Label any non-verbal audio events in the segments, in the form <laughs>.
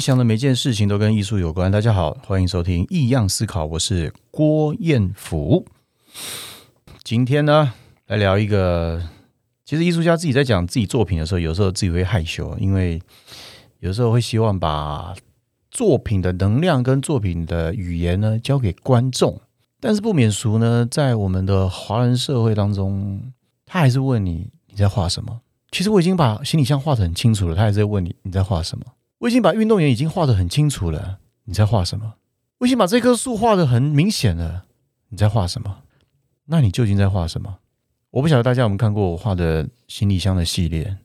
想的每件事情都跟艺术有关。大家好，欢迎收听《异样思考》，我是郭彦甫。今天呢，来聊一个，其实艺术家自己在讲自己作品的时候，有时候自己会害羞，因为有时候会希望把作品的能量跟作品的语言呢交给观众，但是不免俗呢，在我们的华人社会当中，他还是问你你在画什么。其实我已经把行李箱画的很清楚了，他还在问你你在画什么。我已经把运动员已经画的很清楚了，你在画什么？我已经把这棵树画的很明显了，你在画什么？那你究竟在画什么？我不晓得大家有没有看过我画的行李箱的系列，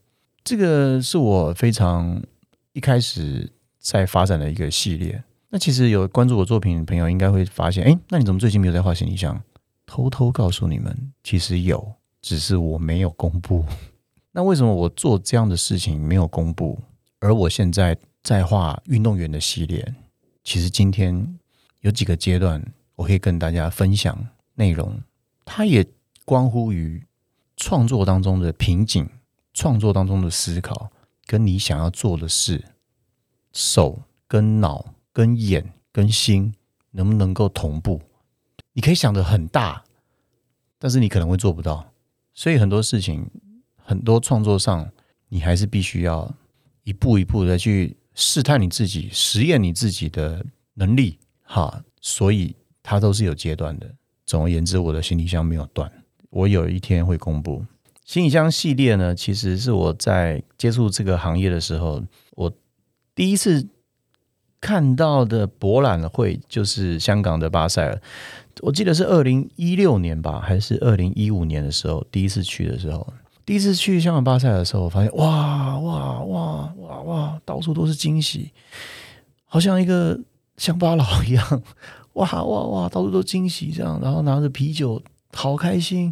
这个是我非常一开始在发展的一个系列。那其实有关注我作品的朋友应该会发现，哎，那你怎么最近没有在画行李箱？偷偷告诉你们，其实有，只是我没有公布。<laughs> 那为什么我做这样的事情没有公布？而我现在在画运动员的系列，其实今天有几个阶段，我可以跟大家分享内容。它也关乎于创作当中的瓶颈，创作当中的思考，跟你想要做的事，手跟脑跟眼跟心能不能够同步？你可以想的很大，但是你可能会做不到。所以很多事情，很多创作上，你还是必须要。一步一步的去试探你自己，实验你自己的能力，哈，所以它都是有阶段的。总而言之，我的行李箱没有断，我有一天会公布行李箱系列呢。其实是我在接触这个行业的时候，我第一次看到的博览会就是香港的巴塞尔，我记得是二零一六年吧，还是二零一五年的时候，第一次去的时候。第一次去香港巴塞的时候，我发现哇哇哇哇哇，到处都是惊喜，好像一个乡巴佬一样，<laughs> 哇哇哇，到处都惊喜这样，然后拿着啤酒，好开心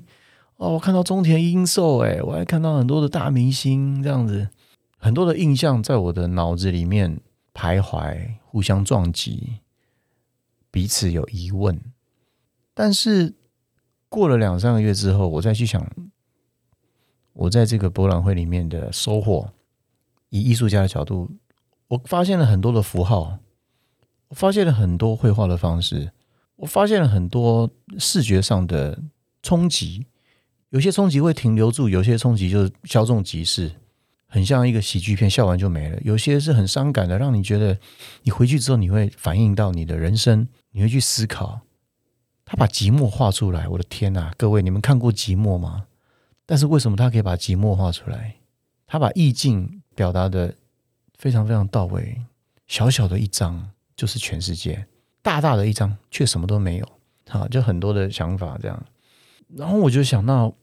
哦！我看到中田英寿，哎，我还看到很多的大明星这样子，很多的印象在我的脑子里面徘徊，互相撞击，彼此有疑问。但是过了两三个月之后，我再去想。我在这个博览会里面的收获，以艺术家的角度，我发现了很多的符号，我发现了很多绘画的方式，我发现了很多视觉上的冲击。有些冲击会停留住，有些冲击就是稍纵即逝，很像一个喜剧片，笑完就没了。有些是很伤感的，让你觉得你回去之后你会反映到你的人生，你会去思考。他把寂寞画出来，我的天哪！各位，你们看过寂寞吗？但是为什么他可以把寂寞画出来？他把意境表达的非常非常到位。小小的一张就是全世界，大大的一张却什么都没有。好，就很多的想法这样。然后我就想到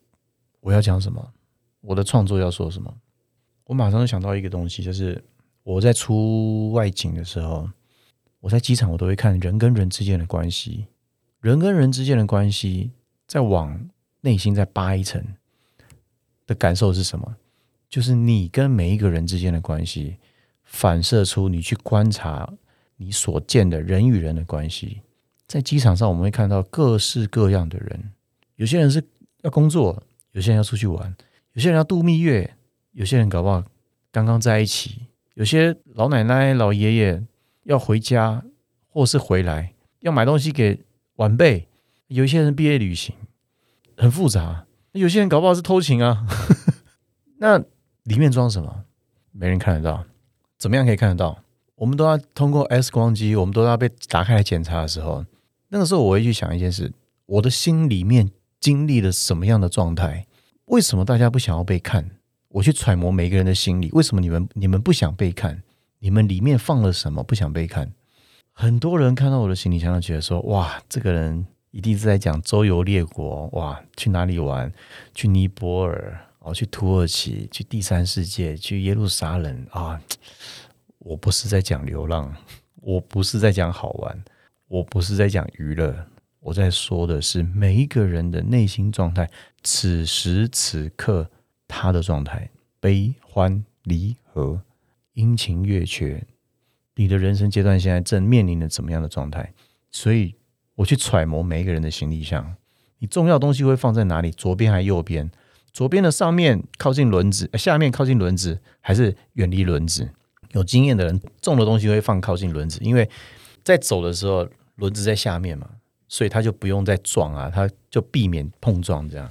我要讲什么，我的创作要说什么。我马上就想到一个东西，就是我在出外景的时候，我在机场我都会看人跟人之间的关系，人跟人之间的关系再往内心再扒一层。的感受是什么？就是你跟每一个人之间的关系，反射出你去观察你所见的人与人的关系。在机场上，我们会看到各式各样的人，有些人是要工作，有些人要出去玩，有些人要度蜜月，有些人搞不好刚刚在一起，有些老奶奶、老爷爷要回家或是回来，要买东西给晚辈，有一些人毕业旅行，很复杂。有些人搞不好是偷情啊，<laughs> 那里面装什么？没人看得到，怎么样可以看得到？我们都要通过 X 光机，我们都要被打开来检查的时候，那个时候我会去想一件事：我的心里面经历了什么样的状态？为什么大家不想要被看？我去揣摩每个人的心理，为什么你们你们不想被看？你们里面放了什么不想被看？很多人看到我的行李箱，都觉得说：哇，这个人。一定是在讲周游列国哇，去哪里玩？去尼泊尔哦，去土耳其，去第三世界，去耶路撒冷啊！我不是在讲流浪，我不是在讲好玩，我不是在讲娱乐，我在说的是每一个人的内心状态，此时此刻他的状态，悲欢离合，阴晴月缺，你的人生阶段现在正面临着怎么样的状态？所以。我去揣摩每一个人的行李箱，你重要东西会放在哪里？左边还是右边？左边的上面靠近轮子，下面靠近轮子，还是远离轮子？有经验的人重的东西会放靠近轮子，因为在走的时候轮子在下面嘛，所以他就不用再撞啊，他就避免碰撞这样。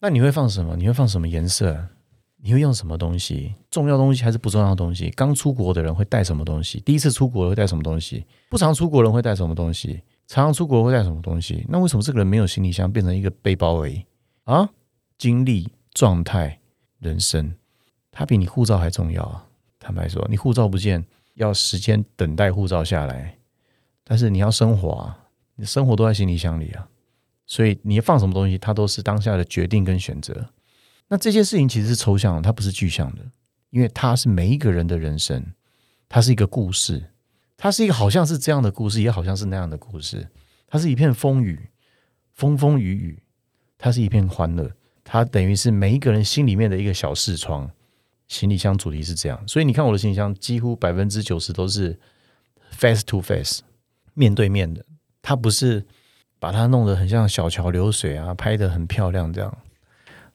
那你会放什么？你会放什么颜色？你会用什么东西？重要东西还是不重要东西？刚出国的人会带什么东西？第一次出国会带什么东西？不常出国人会带什么东西？常常出国会带什么东西？那为什么这个人没有行李箱，变成一个背包而已啊？经历、状态、人生，它比你护照还重要啊！坦白说，你护照不见，要时间等待护照下来，但是你要生活啊，你生活都在行李箱里啊，所以你放什么东西，它都是当下的决定跟选择。那这件事情其实是抽象的，它不是具象的，因为它是每一个人的人生，它是一个故事，它是一个好像是这样的故事，也好像是那样的故事，它是一片风雨，风风雨雨，它是一片欢乐，它等于是每一个人心里面的一个小视窗。行李箱主题是这样，所以你看我的行李箱几乎百分之九十都是 face to face 面对面的，它不是把它弄得很像小桥流水啊，拍的很漂亮这样。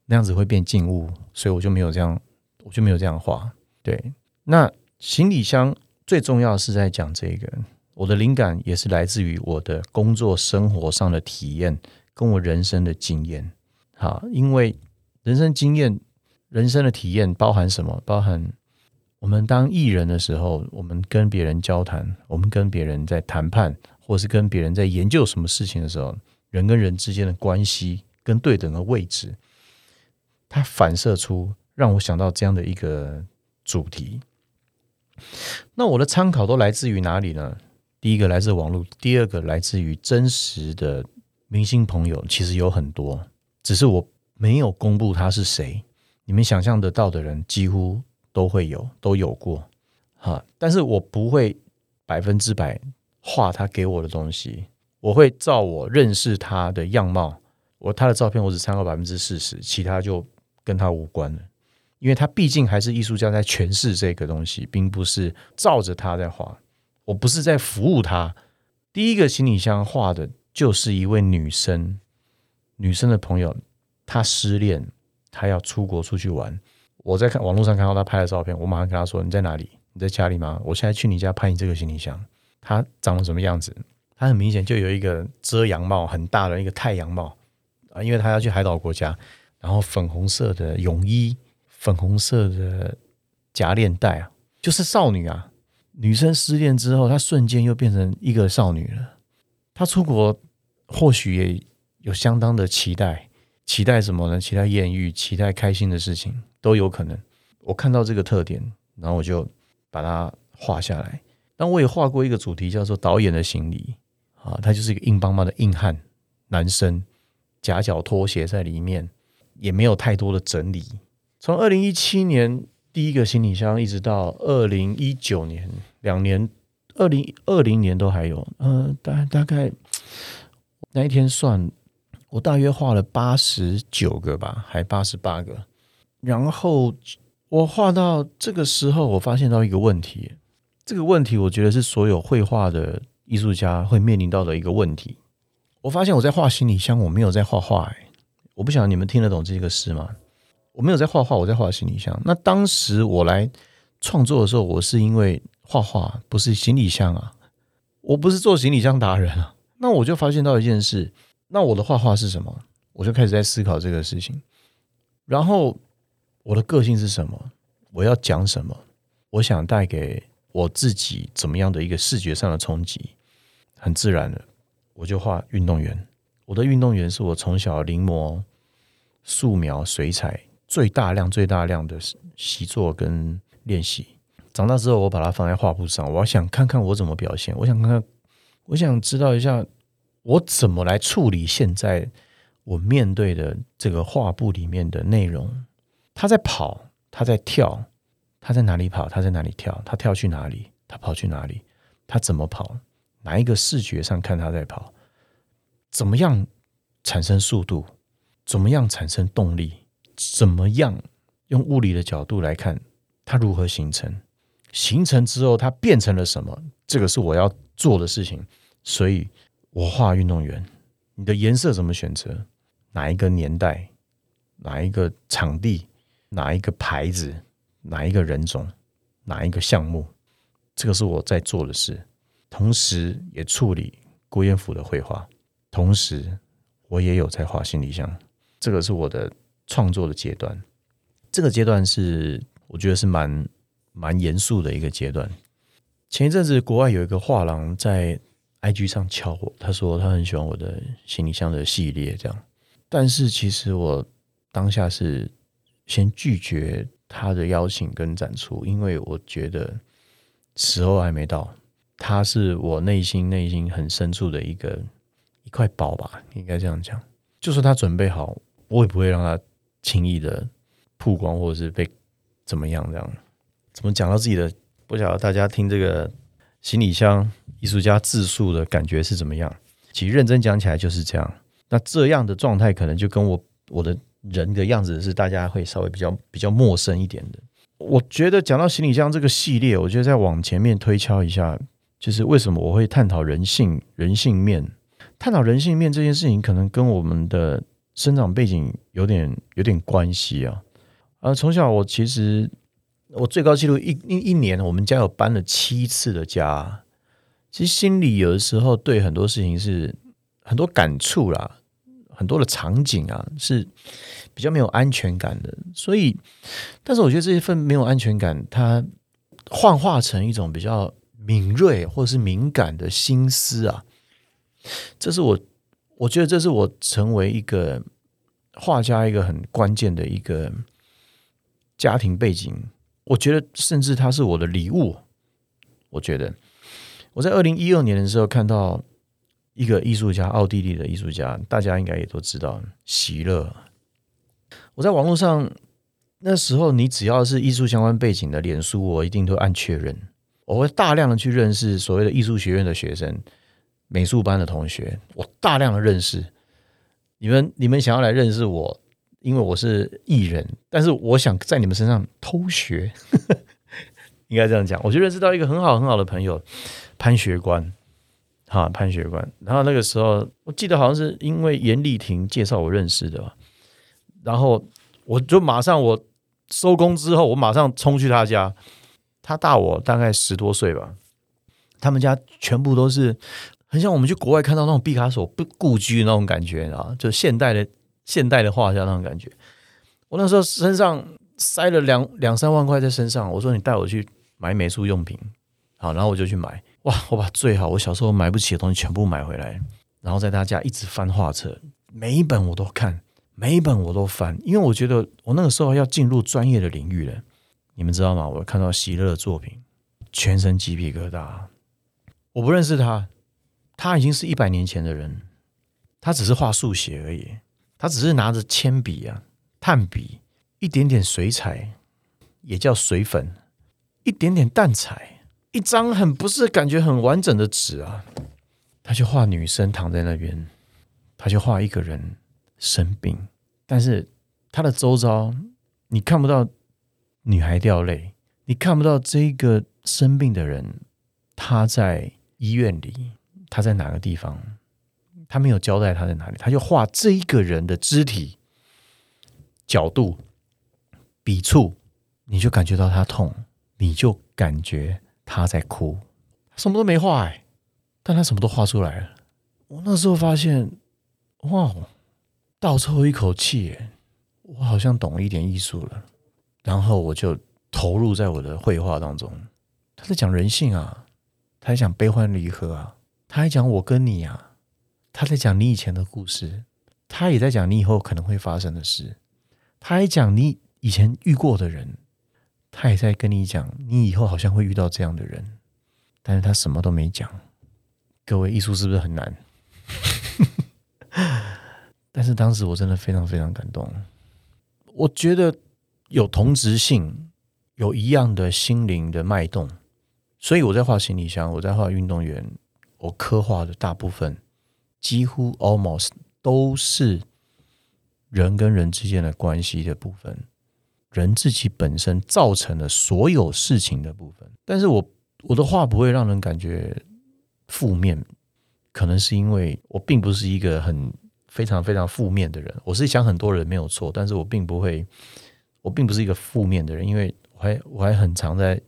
那样子会变静物，所以我就没有这样，我就没有这样画。对，那行李箱最重要是在讲这个，我的灵感也是来自于我的工作生活上的体验，跟我人生的经验。好，因为人生经验、人生的体验包含什么？包含我们当艺人的时候，我们跟别人交谈，我们跟别人在谈判，或是跟别人在研究什么事情的时候，人跟人之间的关系跟对等的位置。它反射出让我想到这样的一个主题。那我的参考都来自于哪里呢？第一个来自网络，第二个来自于真实的明星朋友，其实有很多，只是我没有公布他是谁。你们想象得到的人，几乎都会有，都有过。哈，但是我不会百分之百画他给我的东西，我会照我认识他的样貌，我他的照片我只参考百分之四十，其他就。跟他无关了，因为他毕竟还是艺术家在诠释这个东西，并不是照着他在画。我不是在服务他。第一个行李箱画的就是一位女生，女生的朋友，她失恋，她要出国出去玩。我在看网络上看到她拍的照片，我马上跟她说：“你在哪里？你在家里吗？我现在去你家拍你这个行李箱。”她长得什么样子？她很明显就有一个遮阳帽，很大的一个太阳帽啊，因为她要去海岛国家。然后粉红色的泳衣，粉红色的夹链带啊，就是少女啊。女生失恋之后，她瞬间又变成一个少女了。她出国或许也有相当的期待，期待什么呢？期待艳遇，期待开心的事情都有可能。我看到这个特点，然后我就把它画下来。但我也画过一个主题，叫做导演的行李啊，他就是一个硬邦邦的硬汉男生，夹脚拖鞋在里面。也没有太多的整理。从二零一七年第一个行李箱，一直到二零一九年两年，二零二零年都还有。呃，大大概那一天算，我大约画了八十九个吧，还八十八个。然后我画到这个时候，我发现到一个问题。这个问题，我觉得是所有绘画的艺术家会面临到的一个问题。我发现我在画行李箱，我没有在画画。哎。我不晓得你们听得懂这个诗吗？我没有在画画，我在画行李箱。那当时我来创作的时候，我是因为画画，不是行李箱啊，我不是做行李箱达人啊。那我就发现到一件事，那我的画画是什么？我就开始在思考这个事情。然后我的个性是什么？我要讲什么？我想带给我自己怎么样的一个视觉上的冲击？很自然的，我就画运动员。我的运动员是我从小临摹、素描、水彩最大量、最大量的习作跟练习。长大之后，我把它放在画布上，我想看看我怎么表现。我想看看，我想知道一下我怎么来处理现在我面对的这个画布里面的内容。他在跑，他在跳，他在哪里跑？他在哪里跳？他跳去哪里？他跑去哪里？他怎么跑？哪一个视觉上看他在跑？怎么样产生速度？怎么样产生动力？怎么样用物理的角度来看它如何形成？形成之后它变成了什么？这个是我要做的事情。所以我画运动员，你的颜色怎么选择？哪一个年代？哪一个场地？哪一个牌子？哪一个人种？哪一个项目，这个是我在做的事，同时也处理郭彦甫的绘画，同时我也有在画行李箱，这个是我的创作的阶段。这个阶段是我觉得是蛮蛮严肃的一个阶段。前一阵子国外有一个画廊在 IG 上敲我，他说他很喜欢我的行李箱的系列，这样。但是其实我当下是先拒绝他的邀请跟展出，因为我觉得时候还没到。他是我内心内心很深处的一个一块宝吧，应该这样讲。就算他准备好，我也不会让他轻易的曝光或者是被怎么样这样。怎么讲到自己的？不晓得大家听这个行李箱艺术家自述的感觉是怎么样？其实认真讲起来就是这样。那这样的状态可能就跟我我的人的样子是大家会稍微比较比较陌生一点的。我觉得讲到行李箱这个系列，我觉得再往前面推敲一下，就是为什么我会探讨人性人性面，探讨人性面这件事情，可能跟我们的生长背景有点有点关系啊。呃，从小我其实我最高纪录一一一年，我们家有搬了七次的家，其实心里有的时候对很多事情是很多感触啦。很多的场景啊，是比较没有安全感的，所以，但是我觉得这一份没有安全感，它幻化成一种比较敏锐或者是敏感的心思啊，这是我我觉得这是我成为一个画家一个很关键的一个家庭背景，我觉得甚至它是我的礼物，我觉得我在二零一二年的时候看到。一个艺术家，奥地利的艺术家，大家应该也都知道，席勒。我在网络上那时候，你只要是艺术相关背景的脸书，我一定都按确认。我会大量的去认识所谓的艺术学院的学生、美术班的同学，我大量的认识你们。你们想要来认识我，因为我是艺人，但是我想在你们身上偷学，<laughs> 应该这样讲。我就认识到一个很好很好的朋友，潘学官。哈，潘学官。然后那个时候，我记得好像是因为严丽婷介绍我认识的吧，然后我就马上我收工之后，我马上冲去他家。他大我大概十多岁吧，他们家全部都是很像我们去国外看到那种毕卡索不故居那种感觉啊，就现代的现代的画家那种感觉。我那时候身上塞了两两三万块在身上，我说你带我去买美术用品，好，然后我就去买。哇！我把最好我小时候买不起的东西全部买回来，然后在他家一直翻画册，每一本我都看，每一本我都翻，因为我觉得我那个时候要进入专业的领域了。你们知道吗？我看到席勒的作品，全身鸡皮疙瘩。我不认识他，他已经是一百年前的人，他只是画速写而已，他只是拿着铅笔啊、炭笔，一点点水彩，也叫水粉，一点点淡彩。一张很不是感觉很完整的纸啊，他就画女生躺在那边，他就画一个人生病，但是他的周遭你看不到女孩掉泪，你看不到这个生病的人他在医院里，他在哪个地方，他没有交代他在哪里，他就画这一个人的肢体角度笔触，你就感觉到他痛，你就感觉。他在哭，什么都没画哎，但他什么都画出来了。我那时候发现，哇，倒抽一口气，我好像懂一点艺术了。然后我就投入在我的绘画当中。他在讲人性啊，他在讲悲欢离合啊，他还讲我跟你啊，他在讲你以前的故事，他也在讲你以后可能会发生的事，他还讲你以前遇过的人。他也在跟你讲，你以后好像会遇到这样的人，但是他什么都没讲。各位，艺术是不是很难？<laughs> 但是当时我真的非常非常感动。我觉得有同质性，有一样的心灵的脉动，所以我在画行李箱，我在画运动员，我刻画的大部分几乎 almost 都是人跟人之间的关系的部分。人自己本身造成的所有事情的部分，但是我我的话不会让人感觉负面，可能是因为我并不是一个很非常非常负面的人，我是想很多人没有错，但是我并不会，我并不是一个负面的人，因为我还我还很常在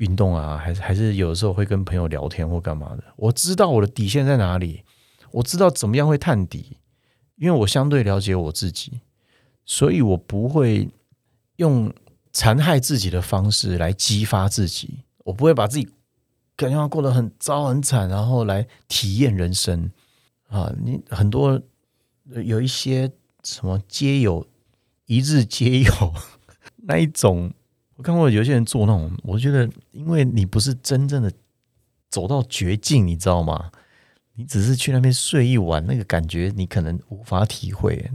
运动啊，还是还是有的时候会跟朋友聊天或干嘛的。我知道我的底线在哪里，我知道怎么样会探底，因为我相对了解我自己，所以我不会用残害自己的方式来激发自己，我不会把自己感觉到过得很糟很惨，然后来体验人生啊。你很多有一些什么皆有，一日皆有 <laughs> 那一种。我看过有些人做那种，我觉得，因为你不是真正的走到绝境，你知道吗？你只是去那边睡一晚，那个感觉你可能无法体会。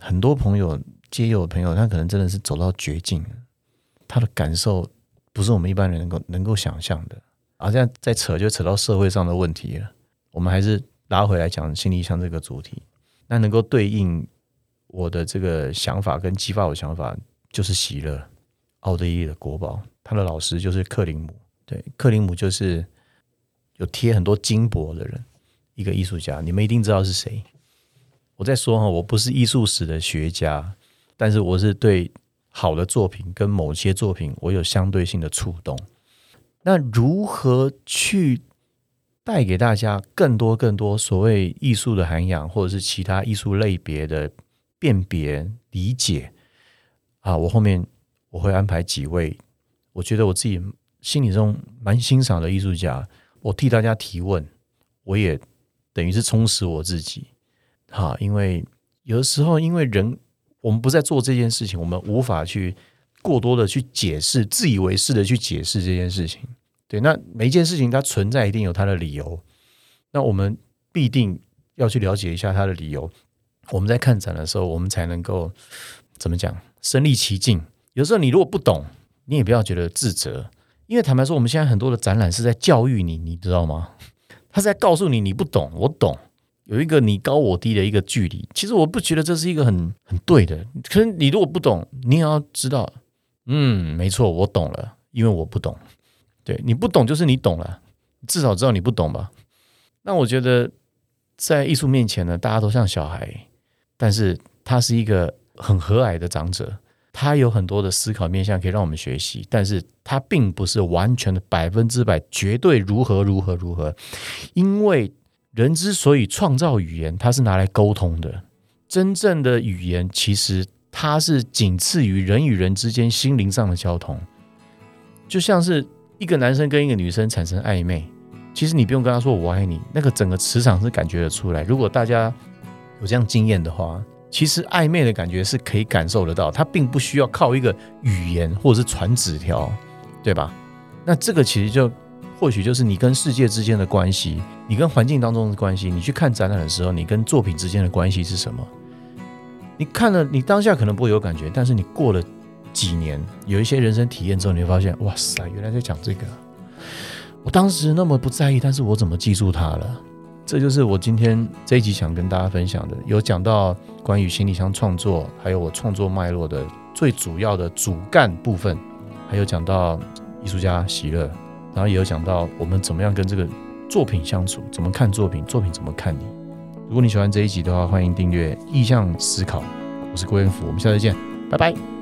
很多朋友，皆有朋友，他可能真的是走到绝境，他的感受不是我们一般人能够能够想象的。啊，这样再扯就扯到社会上的问题了。我们还是拉回来讲心理像这个主题，那能够对应我的这个想法跟激发我想法，就是喜乐。奥地利的国宝，他的老师就是克林姆。对，克林姆就是有贴很多金箔的人，一个艺术家。你们一定知道是谁。我在说哈，我不是艺术史的学家，但是我是对好的作品跟某些作品，我有相对性的触动。那如何去带给大家更多更多所谓艺术的涵养，或者是其他艺术类别的辨别理解啊？我后面。我会安排几位，我觉得我自己心里中蛮欣赏的艺术家，我替大家提问，我也等于是充实我自己，哈，因为有的时候，因为人我们不在做这件事情，我们无法去过多的去解释，自以为是的去解释这件事情。对，那每一件事情它存在一定有它的理由，那我们必定要去了解一下它的理由。我们在看展的时候，我们才能够怎么讲，身历其境。有时候你如果不懂，你也不要觉得自责，因为坦白说，我们现在很多的展览是在教育你，你知道吗？他是在告诉你你不懂，我懂，有一个你高我低的一个距离。其实我不觉得这是一个很很对的。可是你如果不懂，你也要知道，嗯，没错，我懂了，因为我不懂。对你不懂就是你懂了，至少知道你不懂吧？那我觉得在艺术面前呢，大家都像小孩，但是他是一个很和蔼的长者。他有很多的思考面向可以让我们学习，但是他并不是完全的百分之百绝对如何如何如何，因为人之所以创造语言，它是拿来沟通的。真正的语言其实它是仅次于人与人之间心灵上的交通，就像是一个男生跟一个女生产生暧昧，其实你不用跟他说我爱你，那个整个磁场是感觉得出来。如果大家有这样经验的话。其实暧昧的感觉是可以感受得到，它并不需要靠一个语言或者是传纸条，对吧？那这个其实就或许就是你跟世界之间的关系，你跟环境当中的关系。你去看展览的时候，你跟作品之间的关系是什么？你看了，你当下可能不会有感觉，但是你过了几年，有一些人生体验之后，你会发现，哇塞，原来在讲这个。我当时那么不在意，但是我怎么记住它了？这就是我今天这一集想跟大家分享的，有讲到关于行李箱创作，还有我创作脉络的最主要的主干部分，还有讲到艺术家喜乐，然后也有讲到我们怎么样跟这个作品相处，怎么看作品，作品怎么看你。如果你喜欢这一集的话，欢迎订阅意向思考，我是郭元福，我们下次见，拜拜。